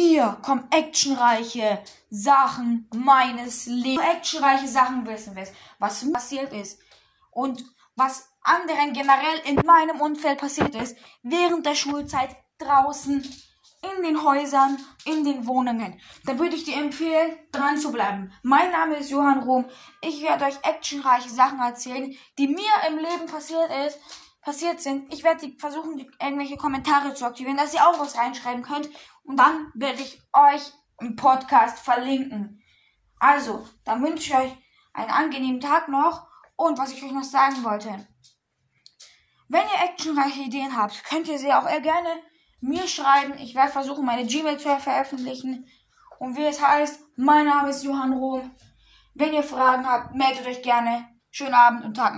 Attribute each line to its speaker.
Speaker 1: Hier kommen actionreiche Sachen meines Lebens. Actionreiche Sachen wissen wir, was passiert ist. Und was anderen generell in meinem Umfeld passiert ist, während der Schulzeit draußen in den Häusern, in den Wohnungen. Da würde ich dir empfehlen, dran zu bleiben. Mein Name ist Johann Ruhm. Ich werde euch actionreiche Sachen erzählen, die mir im Leben passiert ist, passiert sind. Ich werde versuchen, die, irgendwelche Kommentare zu aktivieren, dass ihr auch was reinschreiben könnt. Und dann werde ich euch im Podcast verlinken. Also, dann wünsche ich euch einen angenehmen Tag noch. Und was ich euch noch sagen wollte. Wenn ihr actionreiche Ideen habt, könnt ihr sie auch gerne mir schreiben. Ich werde versuchen, meine Gmail zu veröffentlichen. Und wie es heißt, mein Name ist Johann Rohm. Wenn ihr Fragen habt, meldet euch gerne. Schönen Abend und Tag noch.